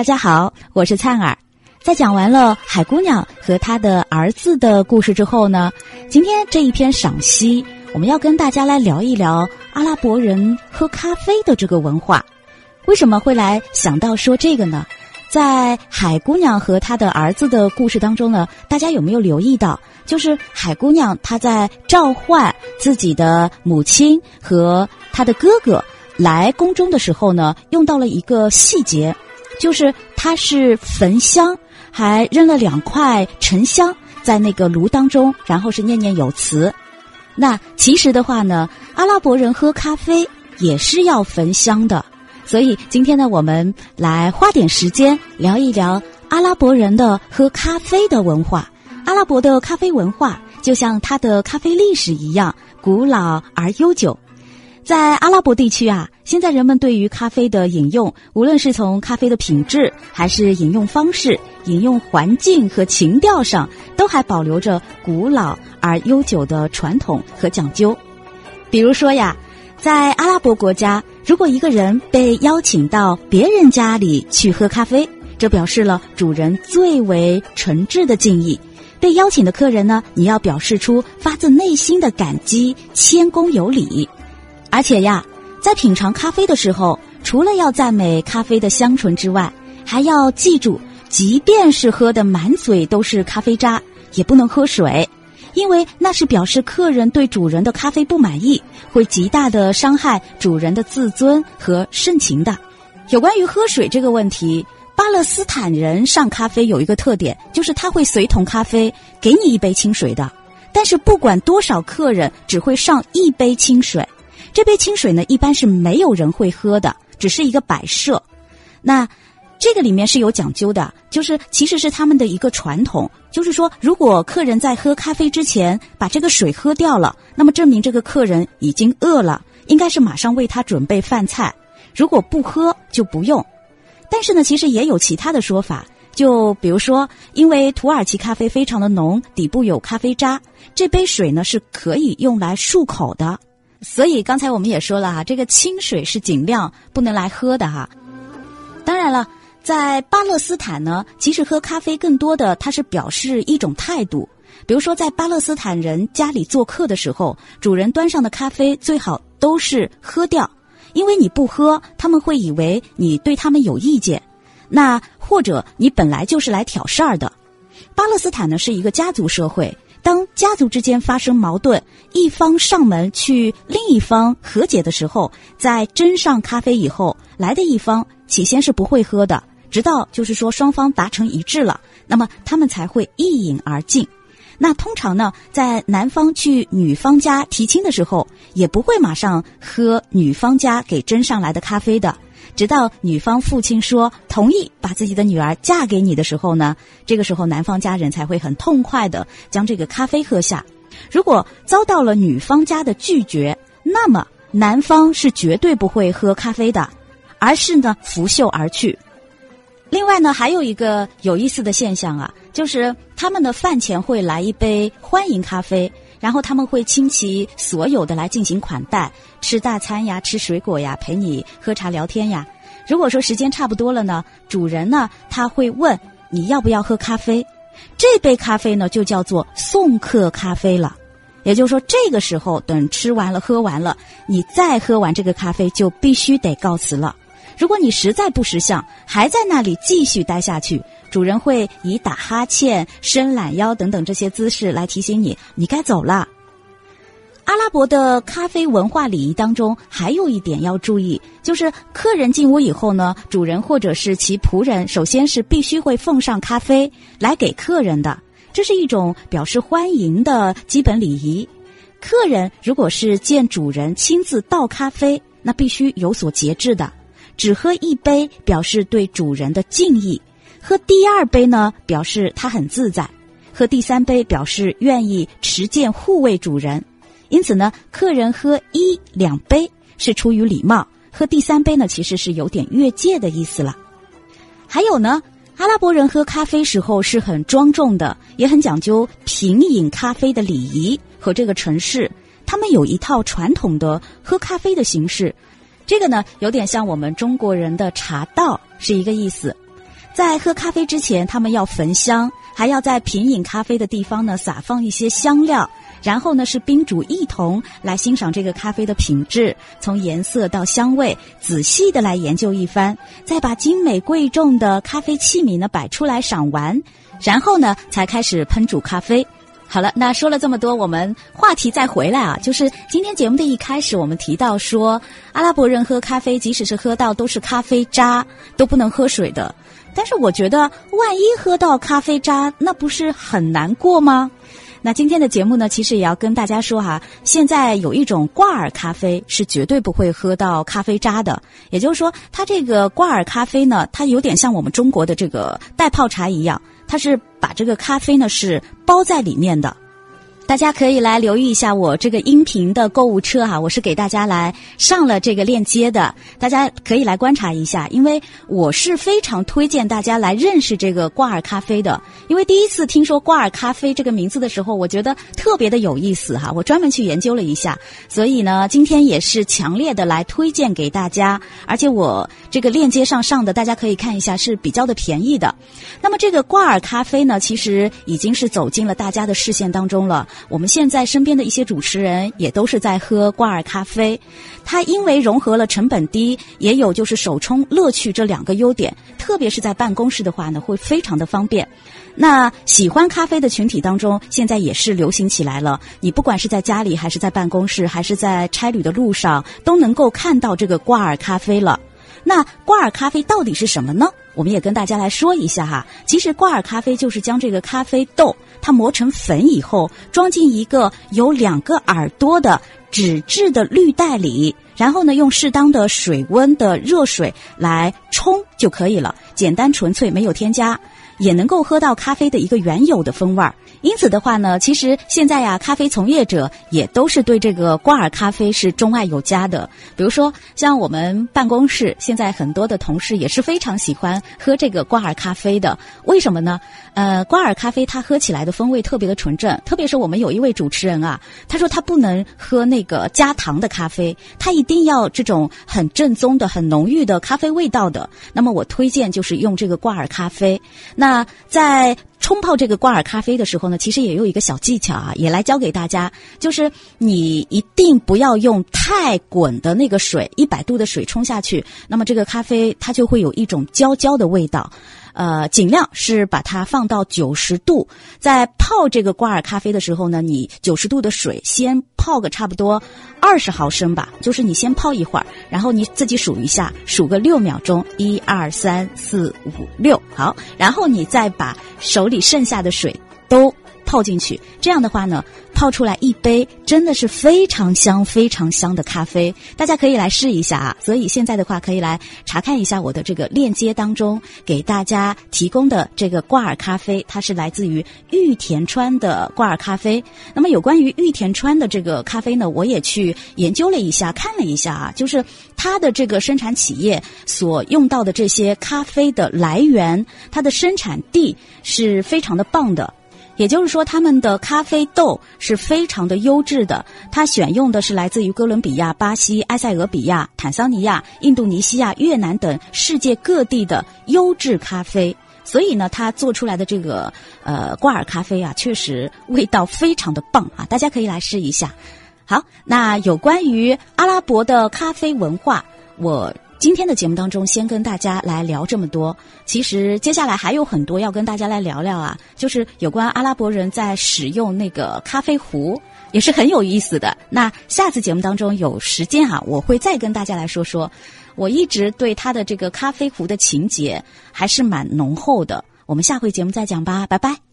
大家好，我是灿儿。在讲完了海姑娘和她的儿子的故事之后呢，今天这一篇赏析，我们要跟大家来聊一聊阿拉伯人喝咖啡的这个文化。为什么会来想到说这个呢？在海姑娘和她的儿子的故事当中呢，大家有没有留意到，就是海姑娘她在召唤自己的母亲和她的哥哥来宫中的时候呢，用到了一个细节。就是他是焚香，还扔了两块沉香在那个炉当中，然后是念念有词。那其实的话呢，阿拉伯人喝咖啡也是要焚香的。所以今天呢，我们来花点时间聊一聊阿拉伯人的喝咖啡的文化。阿拉伯的咖啡文化就像它的咖啡历史一样古老而悠久。在阿拉伯地区啊，现在人们对于咖啡的饮用，无论是从咖啡的品质，还是饮用方式、饮用环境和情调上，都还保留着古老而悠久的传统和讲究。比如说呀，在阿拉伯国家，如果一个人被邀请到别人家里去喝咖啡，这表示了主人最为诚挚的敬意。被邀请的客人呢，你要表示出发自内心的感激，谦恭有礼。而且呀，在品尝咖啡的时候，除了要赞美咖啡的香醇之外，还要记住，即便是喝的满嘴都是咖啡渣，也不能喝水，因为那是表示客人对主人的咖啡不满意，会极大的伤害主人的自尊和盛情的。有关于喝水这个问题，巴勒斯坦人上咖啡有一个特点，就是他会随同咖啡给你一杯清水的，但是不管多少客人，只会上一杯清水。这杯清水呢，一般是没有人会喝的，只是一个摆设。那这个里面是有讲究的，就是其实是他们的一个传统，就是说，如果客人在喝咖啡之前把这个水喝掉了，那么证明这个客人已经饿了，应该是马上为他准备饭菜。如果不喝就不用。但是呢，其实也有其他的说法，就比如说，因为土耳其咖啡非常的浓，底部有咖啡渣，这杯水呢是可以用来漱口的。所以刚才我们也说了哈，这个清水是尽量不能来喝的哈。当然了，在巴勒斯坦呢，其实喝咖啡更多的它是表示一种态度。比如说，在巴勒斯坦人家里做客的时候，主人端上的咖啡最好都是喝掉，因为你不喝，他们会以为你对他们有意见，那或者你本来就是来挑事儿的。巴勒斯坦呢是一个家族社会。当家族之间发生矛盾，一方上门去另一方和解的时候，在斟上咖啡以后，来的一方起先是不会喝的，直到就是说双方达成一致了，那么他们才会一饮而尽。那通常呢，在男方去女方家提亲的时候，也不会马上喝女方家给斟上来的咖啡的。直到女方父亲说同意把自己的女儿嫁给你的时候呢，这个时候男方家人才会很痛快的将这个咖啡喝下。如果遭到了女方家的拒绝，那么男方是绝对不会喝咖啡的，而是呢拂袖而去。另外呢，还有一个有意思的现象啊，就是他们的饭前会来一杯欢迎咖啡。然后他们会倾其所有的来进行款待，吃大餐呀，吃水果呀，陪你喝茶聊天呀。如果说时间差不多了呢，主人呢他会问你要不要喝咖啡，这杯咖啡呢就叫做送客咖啡了。也就是说，这个时候等吃完了喝完了，你再喝完这个咖啡就必须得告辞了。如果你实在不识相，还在那里继续待下去。主人会以打哈欠、伸懒腰等等这些姿势来提醒你，你该走了。阿拉伯的咖啡文化礼仪当中，还有一点要注意，就是客人进屋以后呢，主人或者是其仆人，首先是必须会奉上咖啡来给客人的，这是一种表示欢迎的基本礼仪。客人如果是见主人亲自倒咖啡，那必须有所节制的，只喝一杯，表示对主人的敬意。喝第二杯呢，表示他很自在；喝第三杯表示愿意持剑护卫主人。因此呢，客人喝一两杯是出于礼貌，喝第三杯呢，其实是有点越界的意思了。还有呢，阿拉伯人喝咖啡时候是很庄重的，也很讲究品饮咖啡的礼仪和这个城市。他们有一套传统的喝咖啡的形式，这个呢，有点像我们中国人的茶道，是一个意思。在喝咖啡之前，他们要焚香，还要在品饮咖啡的地方呢撒放一些香料，然后呢是宾主一同来欣赏这个咖啡的品质，从颜色到香味，仔细的来研究一番，再把精美贵重的咖啡器皿呢摆出来赏玩，然后呢才开始烹煮咖啡。好了，那说了这么多，我们话题再回来啊，就是今天节目的一开始，我们提到说，阿拉伯人喝咖啡，即使是喝到都是咖啡渣，都不能喝水的。但是我觉得，万一喝到咖啡渣，那不是很难过吗？那今天的节目呢，其实也要跟大家说哈，现在有一种挂耳咖啡是绝对不会喝到咖啡渣的。也就是说，它这个挂耳咖啡呢，它有点像我们中国的这个袋泡茶一样。它是这个咖啡呢是包在里面的，大家可以来留意一下我这个音频的购物车哈，我是给大家来上了这个链接的，大家可以来观察一下，因为我是非常推荐大家来认识这个挂耳咖啡的，因为第一次听说挂耳咖啡这个名字的时候，我觉得特别的有意思哈，我专门去研究了一下，所以呢，今天也是强烈的来推荐给大家，而且我这个链接上上的大家可以看一下是比较的便宜的。那么这个挂耳咖啡呢，其实已经是走进了大家的视线当中了。我们现在身边的一些主持人也都是在喝挂耳咖啡，它因为融合了成本低，也有就是手冲乐趣这两个优点，特别是在办公室的话呢，会非常的方便。那喜欢咖啡的群体当中，现在也是流行起来了。你不管是在家里，还是在办公室，还是在差旅的路上，都能够看到这个挂耳咖啡了。那挂耳咖啡到底是什么呢？我们也跟大家来说一下哈。其实挂耳咖啡就是将这个咖啡豆它磨成粉以后，装进一个有两个耳朵的纸质的绿袋里，然后呢用适当的水温的热水来冲就可以了，简单纯粹，没有添加，也能够喝到咖啡的一个原有的风味儿。因此的话呢，其实现在呀，咖啡从业者也都是对这个挂耳咖啡是钟爱有加的。比如说，像我们办公室现在很多的同事也是非常喜欢喝这个挂耳咖啡的。为什么呢？呃，挂耳咖啡它喝起来的风味特别的纯正，特别是我们有一位主持人啊，他说他不能喝那个加糖的咖啡，他一定要这种很正宗的、很浓郁的咖啡味道的。那么我推荐就是用这个挂耳咖啡。那那在冲泡这个挂耳咖啡的时候呢，其实也有一个小技巧啊，也来教给大家，就是你一定不要用太滚的那个水，一百度的水冲下去，那么这个咖啡它就会有一种焦焦的味道。呃，尽量是把它放到九十度，在泡这个挂耳咖啡的时候呢，你九十度的水先泡个差不多二十毫升吧，就是你先泡一会儿，然后你自己数一下，数个六秒钟，一二三四五六，好，然后你再把手里剩下的水都泡进去，这样的话呢。泡出来一杯真的是非常香、非常香的咖啡，大家可以来试一下啊！所以现在的话，可以来查看一下我的这个链接当中给大家提供的这个挂耳咖啡，它是来自于玉田川的挂耳咖啡。那么有关于玉田川的这个咖啡呢，我也去研究了一下，看了一下啊，就是它的这个生产企业所用到的这些咖啡的来源，它的生产地是非常的棒的。也就是说，他们的咖啡豆是非常的优质的。它选用的是来自于哥伦比亚、巴西、埃塞俄比亚、坦桑尼亚、印度尼西亚、越南等世界各地的优质咖啡。所以呢，它做出来的这个呃挂耳咖啡啊，确实味道非常的棒啊！大家可以来试一下。好，那有关于阿拉伯的咖啡文化，我。今天的节目当中，先跟大家来聊这么多。其实接下来还有很多要跟大家来聊聊啊，就是有关阿拉伯人在使用那个咖啡壶，也是很有意思的。那下次节目当中有时间啊，我会再跟大家来说说。我一直对他的这个咖啡壶的情节还是蛮浓厚的。我们下回节目再讲吧，拜拜。